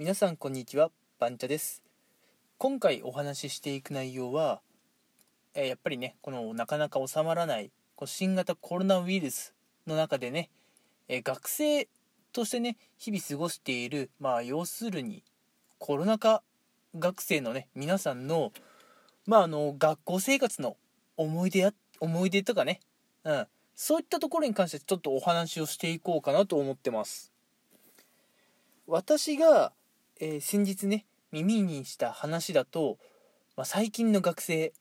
皆さんこんにちはバンチャです。今回お話ししていく内容は、えーやっぱりねこのなかなか収まらないこう新型コロナウイルスの中でね、えー学生としてね日々過ごしているまあ要するにコロナ禍学生のね皆さんのまああの学校生活の思い出や思い出とかねうんそういったところに関してちょっとお話をしていこうかなと思ってます。私が、えー先日ね耳にした話だと、まあ、最近の学生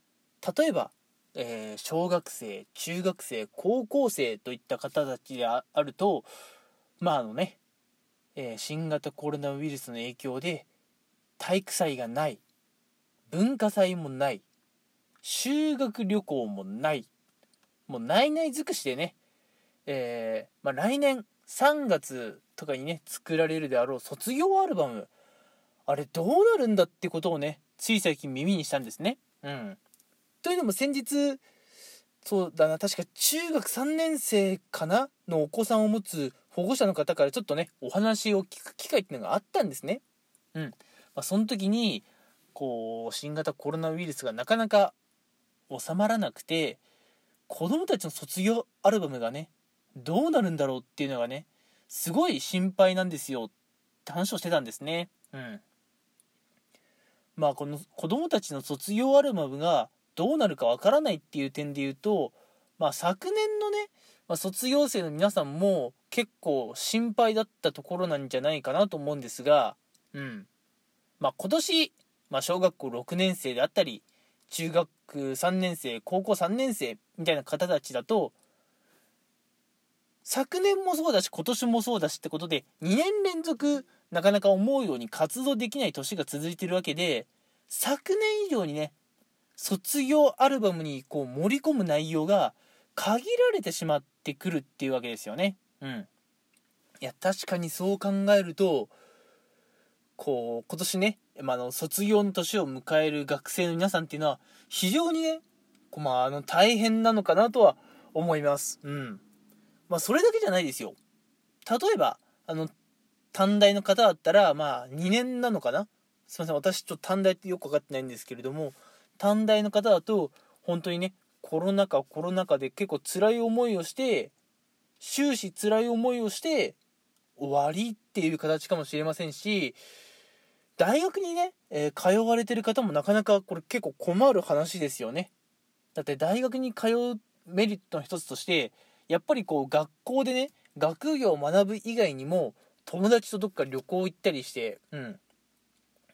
例えば、えー小学生中学生高校生といった方たちであるとまああのね、えー新型コロナウイルスの影響で体育祭がない文化祭もない修学旅行もないもうないない尽くしでね、えーまあ、来年3月とかにね作られるであろう卒業アルバムあれどうなるんだってことをねつい最近耳にしたんですね。うん、というのも先日そうだな確か中学3年生かな？のお子さんを持つ保護者の方からちょっとねお話を聞く機会っていうのがあったんですね。うん。まあ、その時にこう新型コロナウイルスがなかなか収まらなくて子供たちの卒業アルバムがねどうなるんだろうっていうのがねすごい心配なんですよって話をしてたんですね。うんまあこの子供たちの卒業アルバムがどうなるかわからないっていう点で言うとまあ昨年のね、まあ、卒業生の皆さんも結構心配だったところなんじゃないかなと思うんですがうん。まあ今年、まあ、小学校6年生であったり中学3年生高校3年生みたいな方たちだと昨年もそうだし今年もそうだしってことで2年連続なかなか思うように活動できない年が続いてるわけで昨年以上にね卒業アルバムにこう盛り込む内容が限られてしまってくるっていうわけですよね。うん。いや確かにそう考えるとこう今年ね、まあ、の卒業の年を迎える学生の皆さんっていうのは非常にねこうまあ、あの大変なのかなとは思います。うん。まあそれだけじゃないですよ。例えばあの短大の方だったらまあ2年なのかな？すいません。私ちょっと短大ってよく分かってないんですけれども短大の方だと本当にねコロナ禍コロナ禍で結構辛い思いをして終始辛い思いをして終わりっていう形かもしれませんし大学にね、えー通われてる方もなかなかこれ結構困る話ですよね。だって大学に通うメリットの一つとしてやっぱりこう学校でね学業を学ぶ以外にも友達とどっか旅行行ったりしてうん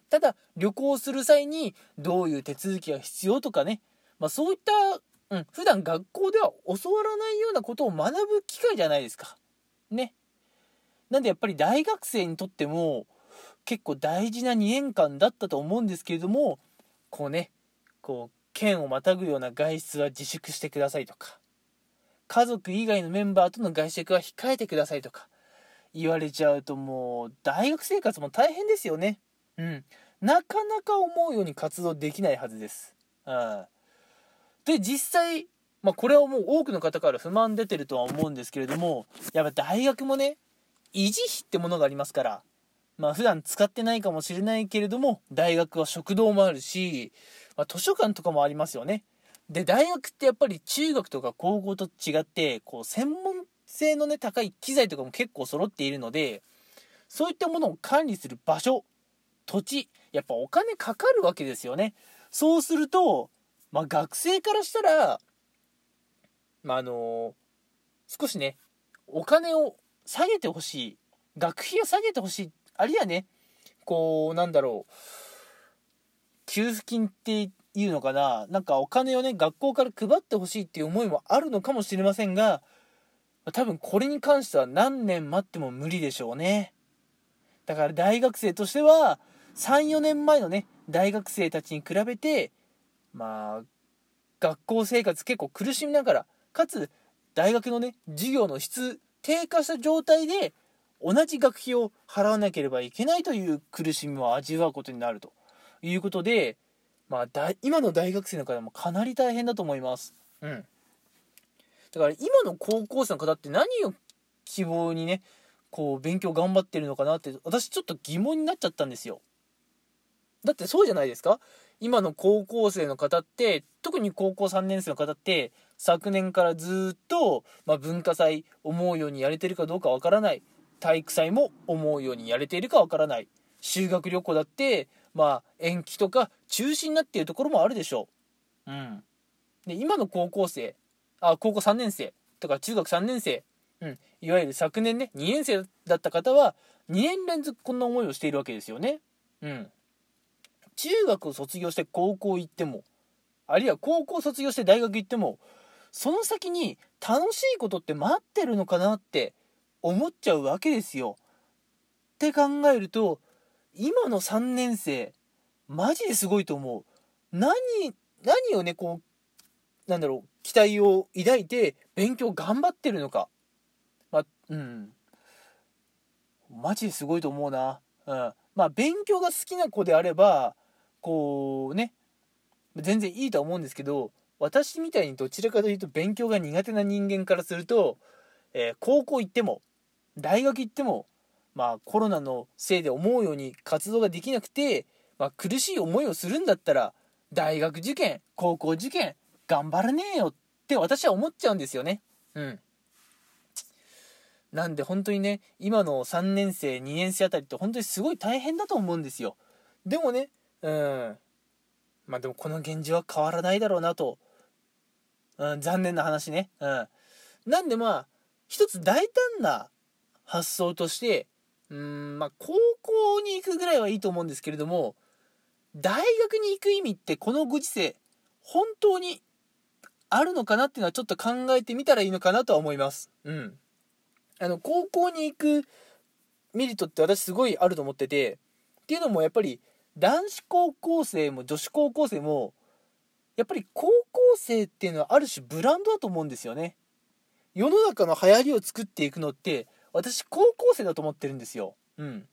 ただ旅行する際にどういう手続きが必要とかね、まあ、そういった、うん、普段学校では教わらないようなことを学ぶ機会じゃないですか。ね。なんでやっぱり大学生にとっても結構大事な2年間だったと思うんですけれどもこうねこう県をまたぐような外出は自粛してくださいとか家族以外のメンバーとの外食は控えてくださいとか言われちゃうともう大学生活も大変ですよね。うん。なかなか思うように活動できないはずです。うん。で、実際、まあこれはもう多くの方から不満出てるとは思うんですけれども、やっぱ大学もね、維持費ってものがありますから、まあ普段使ってないかもしれないけれども、大学は食堂もあるし、まあ図書館とかもありますよね。で、大学ってやっぱり中学とか高校と違って、こう専門性のね、高い機材とかも結構揃っているので、そういったものを管理する場所、土地、やっぱお金かかるわけですよね。そうすると、まあ学生からしたら、まああの少しね、お金を下げてほしい。学費を下げてほしい。あるいはね、こう、なんだろう、給付金っていうのかな、なんかお金をね、学校から配ってほしいっていう思いもあるのかもしれませんが、多分これに関しては何年待っても無理でしょうね。だから大学生としては、3、4年前のね、大学生たちに比べて、まあ、学校生活結構苦しみながら、かつ、大学のね、授業の質、低下した状態で、同じ学費を払わなければいけないという苦しみを味わうことになるということで、まあ、だ今の大学生の方もかなり大変だと思います。うん。だから今の高校生の方って何を希望にね、こう勉強頑張ってるのかなって私ちょっと疑問になっちゃったんですよだってそうじゃないですか？今の高校生の方って特に高校3年生の方って昨年からずっと、まあ、文化祭思うようにやれてるかどうかわからない体育祭も思うようにやれているかわからない修学旅行だってまあ延期とか中止になっているところもあるでしょう。うん。で今の高校生あ高校3年生とか中学3年生、うん、いわゆる昨年ね2年生だった方は2年連続こんな思いをしているわけですよね。うん。中学を卒業して高校行ってもあるいは高校卒業して大学行ってもその先に楽しいことって待ってるのかなって思っちゃうわけですよ。って考えると今の3年生マジですごいと思う。何何をねこうなんだろう期待を抱いて勉強頑張ってるのか。まあうんマジですごいと思うな。うん、まあ勉強が好きな子であればこうね全然いいと思うんですけど私みたいにどちらかというと勉強が苦手な人間からすると、えー、高校行っても大学行ってもまあコロナのせいで思うように活動ができなくて、まあ、苦しい思いをするんだったら大学受験高校受験頑張らねえよって私は思っちゃうんですよね。うん。なんで本当にね今の3年生2年生あたりって本当にすごい大変だと思うんですよ。でもねうん。まあでもこの現状は変わらないだろうなと、うん、残念な話ね。うん。なんでまあ一つ大胆な発想としてうんまあ高校に行くぐらいはいいと思うんですけれども大学に行く意味ってこのご時世本当にあるのかなっていうのはちょっと考えてみたらいいのかなとは思います。うん。あの高校に行くメリットって私すごいあると思っててっていうのもやっぱり男子高校生も女子高校生もやっぱり高校生っていうのはある種ブランドだと思うんですよね世の中の流行りを作っていくのって私高校生だと思ってるんですようん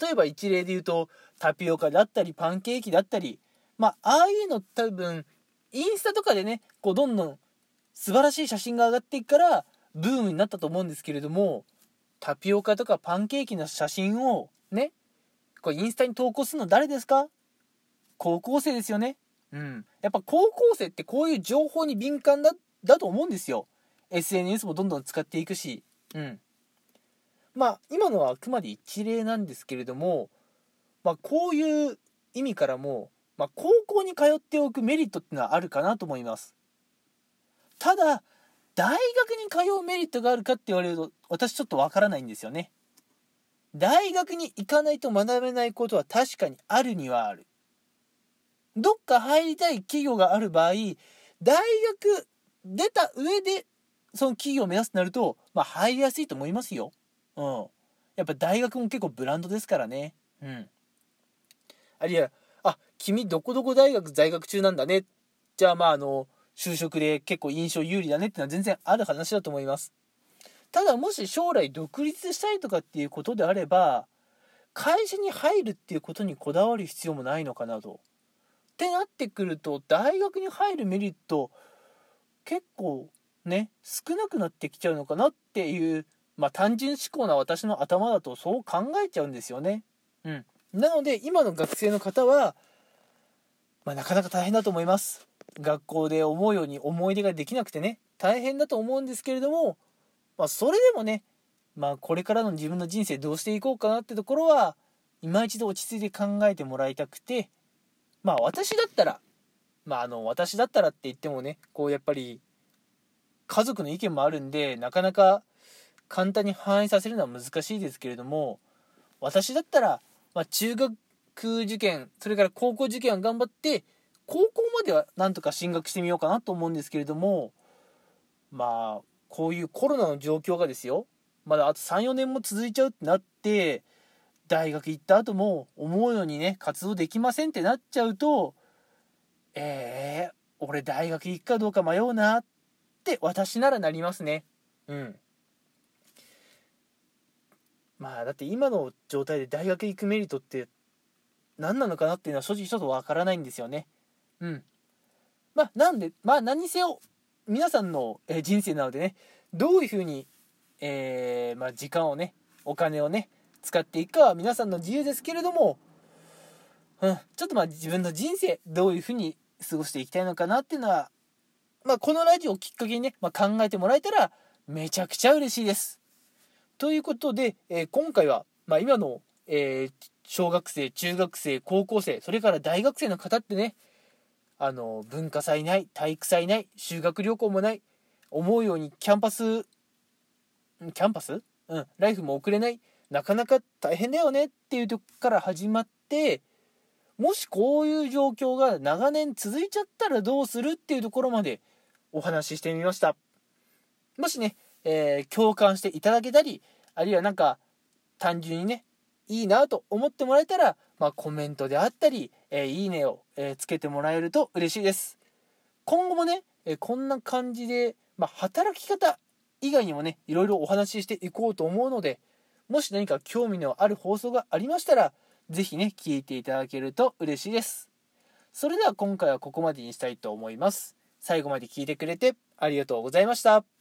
例えば一例で言うとタピオカだったりパンケーキだったりまあああいうの多分インスタとかでねこうどんどん素晴らしい写真が上がっていくからブームになったと思うんですけれどもタピオカとかパンケーキの写真をねこれインスタに投稿するの誰ですか？高校生ですよね。うん。やっぱ高校生ってこういう情報に敏感だ、だと思うんですよ。SNS もどんどん使っていくし。うん。まあ、今のはあくまで一例なんですけれども、まあ、こういう意味からも、まあ、高校に通っておくメリットっていうのはあるかなと思います。ただ、大学に通うメリットがあるかって言われると、私ちょっとわからないんですよね。大学に行かないと学べないことは確かにあるにはある。どっか入りたい企業がある場合、大学出た上でその企業を目指すとなると、まあ入りやすいと思いますよ。うん。やっぱ大学も結構ブランドですからね。うん。あるいは、君どこどこ大学在学中なんだね。じゃあまああの、就職で結構印象有利だねっていうのは全然ある話だと思います。ただもし将来独立したいとかっていうことであれば会社に入るっていうことにこだわる必要もないのかなと。ってなってくると大学に入るメリット結構ね少なくなってきちゃうのかなっていうまあ単純思考な私の頭だとそう考えちゃうんですよね。うん。なので今の学生の方は、まあ、なかなか大変だと思います。学校で思うように思い出ができなくてね大変だと思うんですけれどもまあ、それでもね、まあ、これからの自分の人生どうしていこうかなってところは、今一度落ち着いて考えてもらいたくて、まあ、私だったら、まあ、あの、私だったらって言ってもね、こう、やっぱり、家族の意見もあるんで、なかなか簡単に反映させるのは難しいですけれども、私だったら、まあ、中学受験、それから高校受験は頑張って、高校まではなんとか進学してみようかなと思うんですけれども、まあ、こういうコロナの状況がですよ。まだあと34年も続いちゃうってなって大学行った後も思うようにね活動できませんってなっちゃうとえー、俺大学行くかどうか迷うなって私ならなりますね。うん。まあだって今の状態で大学行くメリットって何なのかなっていうのは正直ちょっとわからないんですよねうんまあなんでまあ何にせよ皆さんの人生なのでねどういうふうにえー、まあ、時間をねお金をね使っていくかは皆さんの自由ですけれども、うん、ちょっとまあ自分の人生どういうふうに過ごしていきたいのかなっていうのは、まあ、このラジオをきっかけにね、まあ、考えてもらえたらめちゃくちゃ嬉しいです。ということで、えー、今回は、まあ、今の、えー、小学生、中学生、高校生、それから大学生の方ってね、あの、文化祭ない、体育祭ない、修学旅行もない、思うようにキャンパス、キャンパス？うん、ライフも送れない、なかなか大変だよねっていうとこから始まって、もしこういう状況が長年続いちゃったらどうするっていうところまでお話ししてみました。もしね、えー、共感していただけたり、あるいはなんか単純にね、いいなと思ってもらえたら、まあ、コメントであったり、えー、いいねを、えー、つけてもらえると嬉しいです。今後もね、えー、こんな感じで、まあ、働き方以外にもね、いろいろお話ししていこうと思うので、もし何か興味のある放送がありましたら、是非ね、聞いていただけると嬉しいです。それでは今回はここまでにしたいと思います。最後まで聞いてくれてありがとうございました。